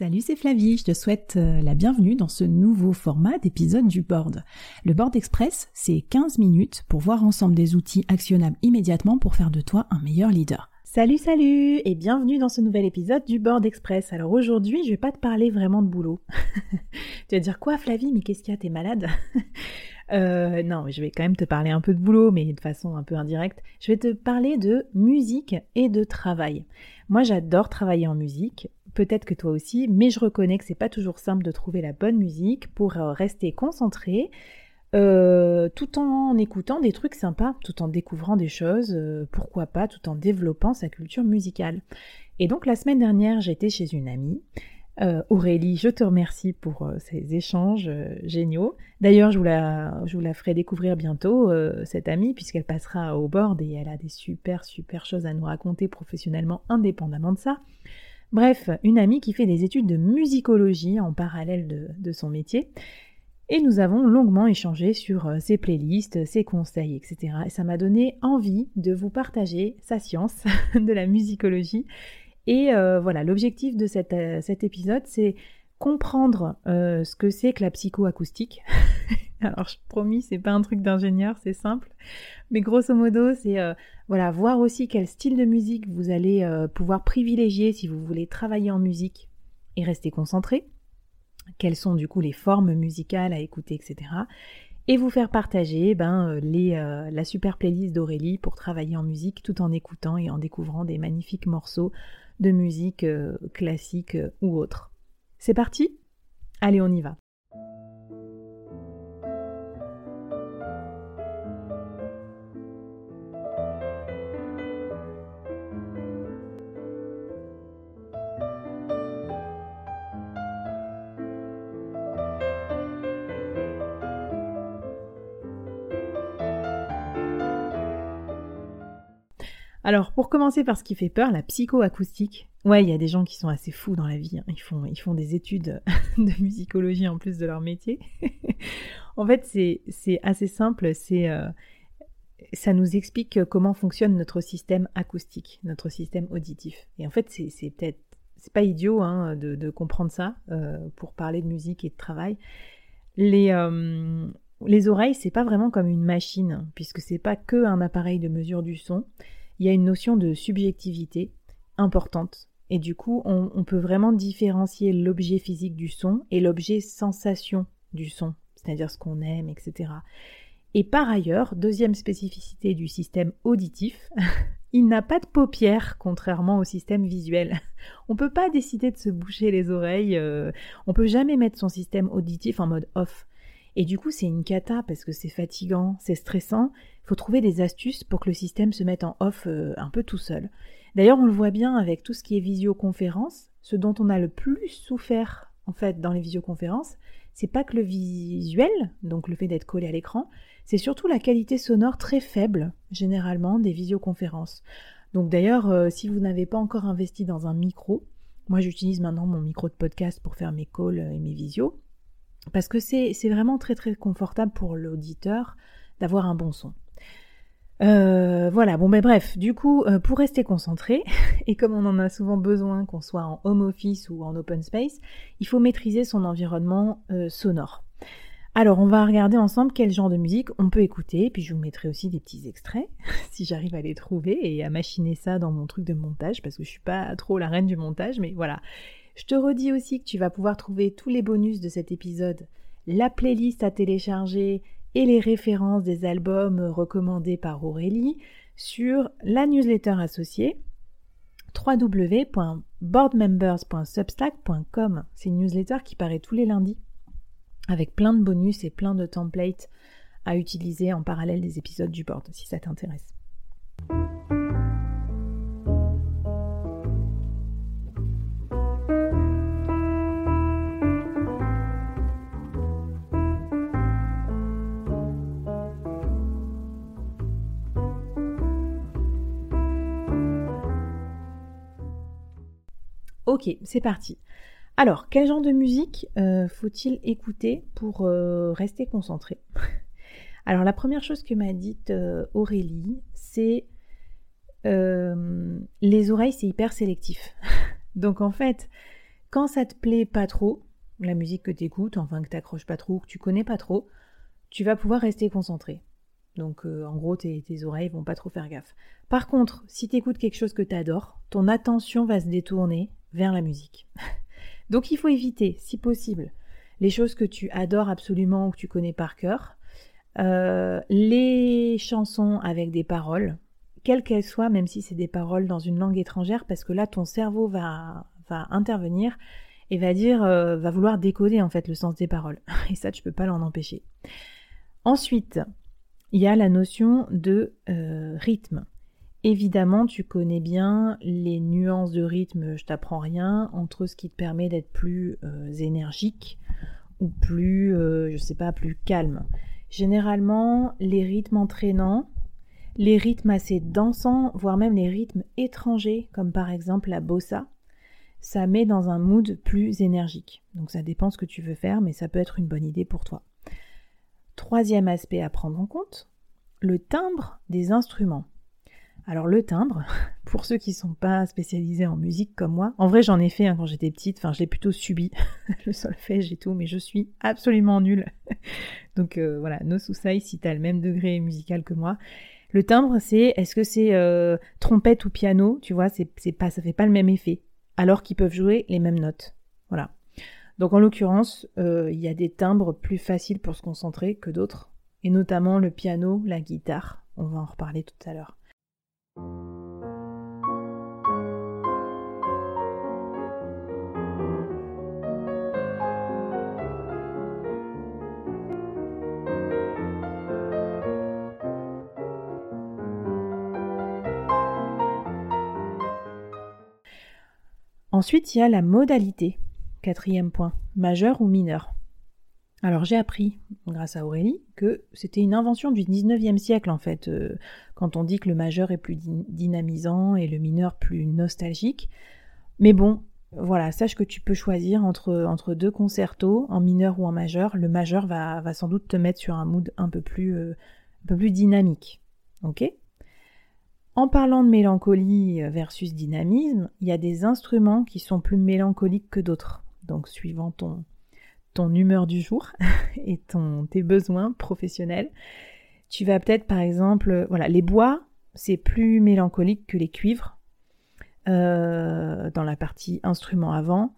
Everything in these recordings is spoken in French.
Salut, c'est Flavie, je te souhaite euh, la bienvenue dans ce nouveau format d'épisode du board. Le board express, c'est 15 minutes pour voir ensemble des outils actionnables immédiatement pour faire de toi un meilleur leader. Salut, salut et bienvenue dans ce nouvel épisode du board express. Alors aujourd'hui, je vais pas te parler vraiment de boulot. tu vas dire quoi Flavie, mais qu'est-ce qu'il y a, t'es malade? Euh, non, je vais quand même te parler un peu de boulot, mais de façon un peu indirecte. Je vais te parler de musique et de travail. Moi, j'adore travailler en musique peut-être que toi aussi, mais je reconnais que c'est pas toujours simple de trouver la bonne musique pour euh, rester concentré, euh, tout en écoutant des trucs sympas, tout en découvrant des choses, euh, pourquoi pas, tout en développant sa culture musicale. Et donc la semaine dernière, j'étais chez une amie. Aurélie, je te remercie pour ces échanges géniaux. D'ailleurs, je, je vous la ferai découvrir bientôt, cette amie, puisqu'elle passera au board et elle a des super, super choses à nous raconter professionnellement, indépendamment de ça. Bref, une amie qui fait des études de musicologie en parallèle de, son métier. Et nous avons longuement échangé sur euh, ses playlists, ses conseils, etc. Et ça m'a donné envie de vous partager sa science de la musicologie. Et euh, voilà, l'objectif de euh, cet épisode, c'est comprendre ce que c'est que la psychoacoustique. Alors, je promis, c'est pas un truc d'ingénieur, c'est simple. Mais grosso modo, c'est euh, voilà, voir aussi quel style de musique vous allez euh, pouvoir privilégier si vous voulez travailler en musique et rester concentré. Quelles sont du coup les formes musicales à écouter, etc. Et vous faire partager ben, euh, les, la super playlist d'Aurélie pour travailler en musique tout en écoutant et en découvrant des magnifiques morceaux de musique classique ou autre. C'est parti? Allez, on y va. Alors, pour commencer par ce qui fait peur, la psychoacoustique. Ouais, il y a des gens qui sont assez fous dans la vie. Hein. Ils, font, des études de musicologie en plus de leur métier. en fait, c'est assez simple. C'est euh, ça nous explique comment fonctionne notre système acoustique, notre système auditif. Et en fait, c'est peut-être c'est pas idiot hein, de, comprendre ça euh, pour parler de musique et de travail. Les, euh, les oreilles, c'est pas vraiment comme une machine, puisque c'est pas que un appareil de mesure du son il y a une notion de subjectivité importante. Et du coup, on, peut vraiment différencier l'objet physique du son et l'objet sensation du son, c'est-à-dire ce qu'on aime, etc. Et par ailleurs, deuxième spécificité du système auditif, il n'a pas de paupières, contrairement au système visuel. On ne peut pas décider de se boucher les oreilles, euh, on peut jamais mettre son système auditif en mode off. Et du coup, c'est une cata parce que c'est fatigant, c'est stressant. Il faut trouver des astuces pour que le système se mette en off euh, un peu tout seul. D'ailleurs, on le voit bien avec tout ce qui est visioconférence. Ce dont on a le plus souffert, en fait, dans les visioconférences, c'est pas que le visuel, donc le fait d'être collé à l'écran, c'est surtout la qualité sonore très faible, généralement, des visioconférences. Donc d'ailleurs, euh, si vous n'avez pas encore investi dans un micro, moi j'utilise maintenant mon micro de podcast pour faire mes calls et mes visios parce que c'est vraiment très très confortable pour l'auditeur d'avoir un bon son. Euh, voilà, bon ben bref, du coup, euh, pour rester concentré, et comme on en a souvent besoin, qu'on soit en home office ou en open space, il faut maîtriser son environnement euh, sonore. Alors, on va regarder ensemble quel genre de musique on peut écouter, puis je vous mettrai aussi des petits extraits, si j'arrive à les trouver, et à machiner ça dans mon truc de montage, parce que je suis pas trop la reine du montage, mais voilà. Je te redis aussi que tu vas pouvoir trouver tous les bonus de cet épisode, la playlist à télécharger et les références des albums recommandés par Aurélie sur la newsletter associée www.boardmembers.substack.com. C'est une newsletter qui paraît tous les lundis avec plein de bonus et plein de templates à utiliser en parallèle des épisodes du board si ça t'intéresse. Ok, c'est parti. Alors, quel genre de musique euh, faut-il écouter pour euh, rester concentré? Alors, la première chose que m'a dite euh, Aurélie, c'est les oreilles, c'est hyper sélectif. Donc, en fait, Quand ça te plaît pas trop, la musique que tu écoutes, enfin que t'accroches pas trop, que tu connais pas trop, tu vas pouvoir rester concentré. Donc en gros, tes, tes, oreilles vont pas trop faire gaffe. Par contre, si tu écoutes quelque chose que tu adores, ton attention va se détourner vers la musique. Donc il faut éviter, si possible, les choses que tu adores absolument ou que tu connais par cœur, euh, les chansons avec des paroles, quelles qu'elles soient, même si c'est des paroles dans une langue étrangère, parce que là ton cerveau va, va intervenir et va dire, euh, va vouloir décoder en fait le sens des paroles. Et ça, tu peux pas l'en empêcher. Ensuite, il y a la notion de euh, rythme. Évidemment, tu connais bien les nuances de rythme, je t'apprends rien, entre ce qui te permet d'être plus euh, énergique ou plus, euh, je sais pas, plus calme. Généralement, les rythmes entraînants, les rythmes assez dansants, voire même les rythmes étrangers, comme par exemple la bossa, ça met dans un mood plus énergique. Donc ça dépend ce que tu veux faire, mais ça peut être une bonne idée pour toi. Troisième aspect à prendre en compte, le timbre des instruments. Alors le timbre, pour ceux qui sont pas spécialisés en musique comme moi, en vrai j'en ai fait hein, quand j'étais petite, enfin je l'ai plutôt subi, le solfège et tout, mais je suis absolument nulle. Donc euh, voilà, no soucis si tu as le même degré musical que moi. Le timbre, c'est est-ce que c'est euh, trompette ou piano, tu vois, c'est pas, ça fait pas le même effet, alors qu'ils peuvent jouer les mêmes notes. Voilà. Donc en l'occurrence, euh, il y a des timbres plus faciles pour se concentrer que d'autres, et notamment le piano, la guitare. On va en reparler tout à l'heure. Ensuite, il y a la modalité. Quatrième point, majeur ou mineur. Alors j'ai appris, grâce à Aurélie, que c'était une invention du 19e siècle en fait, euh, quand on dit que le majeur est plus dynamisant et le mineur plus nostalgique. Mais bon, voilà, sache que tu peux choisir entre, entre deux concertos, en mineur ou en majeur. Le majeur va, va sans doute te mettre sur un mood un peu plus, euh, un peu plus dynamique. Ok? En parlant de mélancolie versus dynamisme, il y a des instruments qui sont plus mélancoliques que d'autres donc suivant ton, ton humeur du jour et tes besoins professionnels. Tu vas peut-être par exemple, voilà, les bois, c'est plus mélancolique que les cuivres. Euh, dans la partie instrument avant,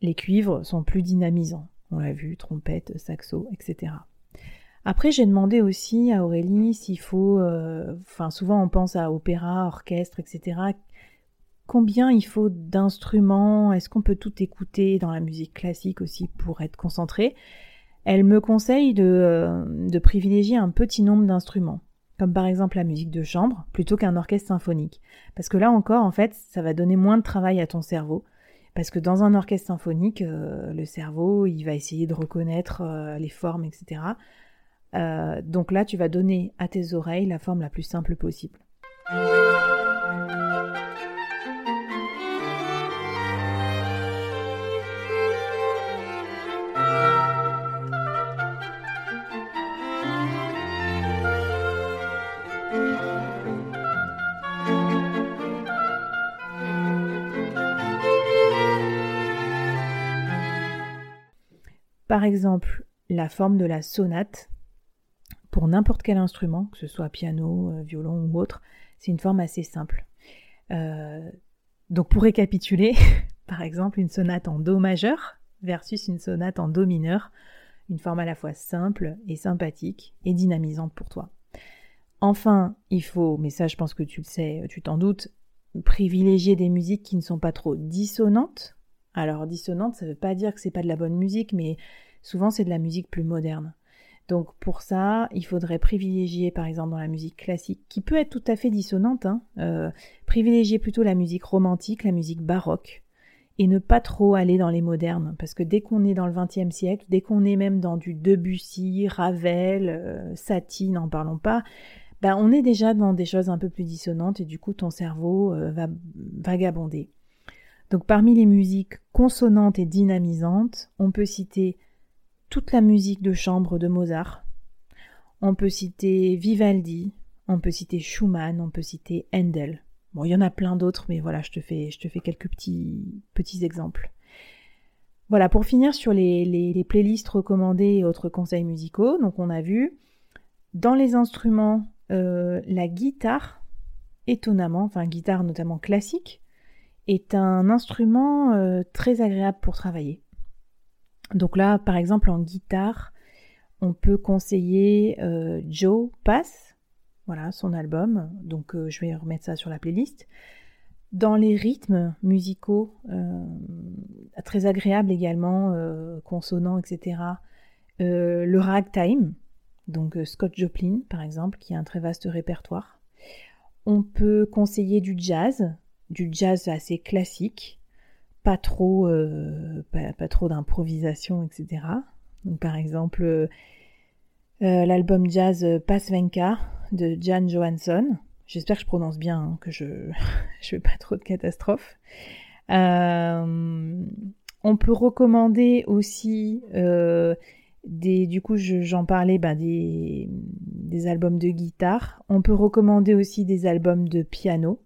les cuivres sont plus dynamisants. On l'a vu, trompette, saxo, etc. Après, j'ai demandé aussi à Aurélie s'il faut, euh, enfin souvent on pense à opéra, orchestre, etc combien il faut d'instruments, est-ce qu'on peut tout écouter dans la musique classique aussi pour être concentré? Elle me conseille de, euh, de privilégier un petit nombre d'instruments, comme par exemple la musique de chambre, plutôt qu'un orchestre symphonique. Parce que là encore, en fait, ça va donner moins de travail à ton cerveau. Parce que dans un orchestre symphonique, euh, le cerveau, il va essayer de reconnaître les formes, etc. donc là, tu vas donner à tes oreilles la forme la plus simple possible. Par exemple, la forme de la sonate, pour n'importe quel instrument, que ce soit piano, euh, violon ou autre, c'est une forme assez simple. Euh, donc pour récapituler, par exemple, une sonate en Do majeur versus une sonate en Do mineur, une forme à la fois simple et sympathique et dynamisante pour toi. Enfin, il faut, mais ça je pense que tu le sais, tu t'en doutes, privilégier des musiques qui ne sont pas trop dissonantes, alors dissonante, ça ne veut pas dire que c'est pas de la bonne musique, mais souvent c'est de la musique plus moderne. Donc pour ça, il faudrait privilégier par exemple dans la musique classique, qui peut être tout à fait dissonante, hein, euh, privilégier plutôt la musique romantique, la musique baroque, et ne pas trop aller dans les modernes, parce que dès qu'on est dans le XXe siècle, dès qu'on est même dans du Debussy, Ravel, euh, Satie, n'en parlons pas, ben on est déjà dans des choses un peu plus dissonantes et du coup ton cerveau euh, va vagabonder. Donc parmi les musiques consonantes et dynamisantes, on peut citer toute la musique de chambre de Mozart, on peut citer Vivaldi, on peut citer Schumann, on peut citer Handel. Bon, il y en a plein d'autres, mais voilà, je te fais, je te fais quelques petits, petits exemples. Voilà, pour finir sur les, les, playlists recommandées et autres conseils musicaux, donc on a vu dans les instruments euh, la guitare, étonnamment, enfin guitare notamment classique, est un instrument euh, très agréable pour travailler. Donc là, par exemple, en guitare, on peut conseiller euh, Joe Pass, voilà son album, donc je vais remettre ça sur la playlist dans les rythmes musicaux, euh, très agréables également, euh, consonants, etc. Euh, le ragtime, donc Scott Joplin par exemple, qui a un très vaste répertoire. On peut conseiller du jazz, du jazz assez classique, pas trop, pas, trop d'improvisation, etc. Donc par exemple, l'album jazz Pasvenka de Jan Johansson, J'espère que je prononce bien, hein, que je ne fais pas trop de catastrophes. Euh, on peut recommander aussi euh, des, du coup, j'en parlais, bah, des, des, albums de guitare. On peut recommander aussi des albums de piano.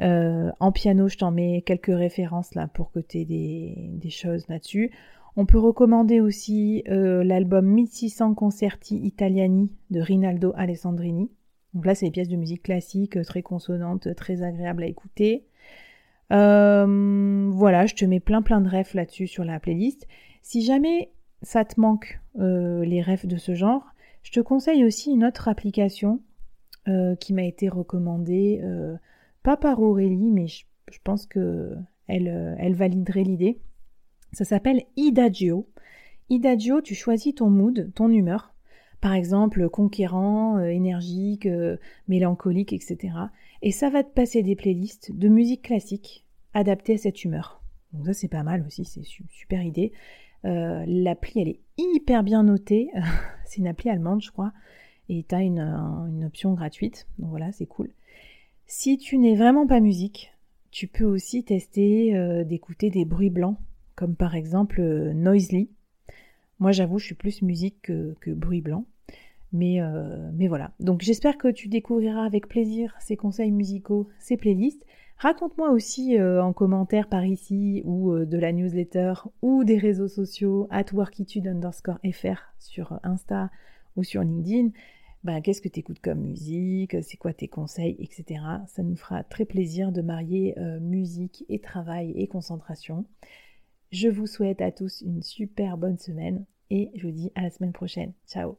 Euh, en piano, je t'en mets quelques références là pour côté des, des choses là-dessus. On peut recommander aussi l'album 1600 Concerti Italiani de Rinaldo Alessandrini. Donc là, c'est des pièces de musique classique, très consonantes, très agréables à écouter. Euh, voilà, je te mets plein plein de refs là-dessus sur la playlist. Si jamais ça te manque euh, les refs de ce genre, je te conseille aussi une autre application euh, qui m'a été recommandée, pas par Aurélie, mais je, pense que elle, elle validerait l'idée. Ça s'appelle Idagio. Idagio, tu choisis ton mood, ton humeur par exemple conquérant, euh, énergique, euh, mélancolique, etc. Et ça va te passer des playlists de musique classique adaptées à cette humeur. Donc ça c'est pas mal aussi, c'est super idée. Euh, l'appli elle est hyper bien notée, c'est une appli allemande je crois, et tu as une, une, option gratuite, donc voilà c'est cool. Si tu n'es vraiment pas musique, tu peux aussi tester d'écouter des bruits blancs, comme par exemple Noisely. Moi j'avoue je suis plus musique que, bruit blanc. Mais, euh, mais voilà. Donc j'espère que tu découvriras avec plaisir ces conseils musicaux, ces playlists. Raconte-moi aussi euh, en commentaire par ici ou euh, de la newsletter ou des réseaux sociaux at workitude underscore fr sur Insta ou sur LinkedIn. Ben, qu'est-ce que tu écoutes comme musique, c'est quoi tes conseils, etc. Ça nous fera très plaisir de marier musique et travail et concentration. Je vous souhaite à tous une super bonne semaine et je vous dis à la semaine prochaine. Ciao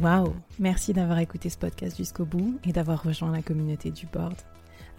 Waouh Merci d'avoir écouté ce podcast jusqu'au bout et d'avoir rejoint la communauté du board.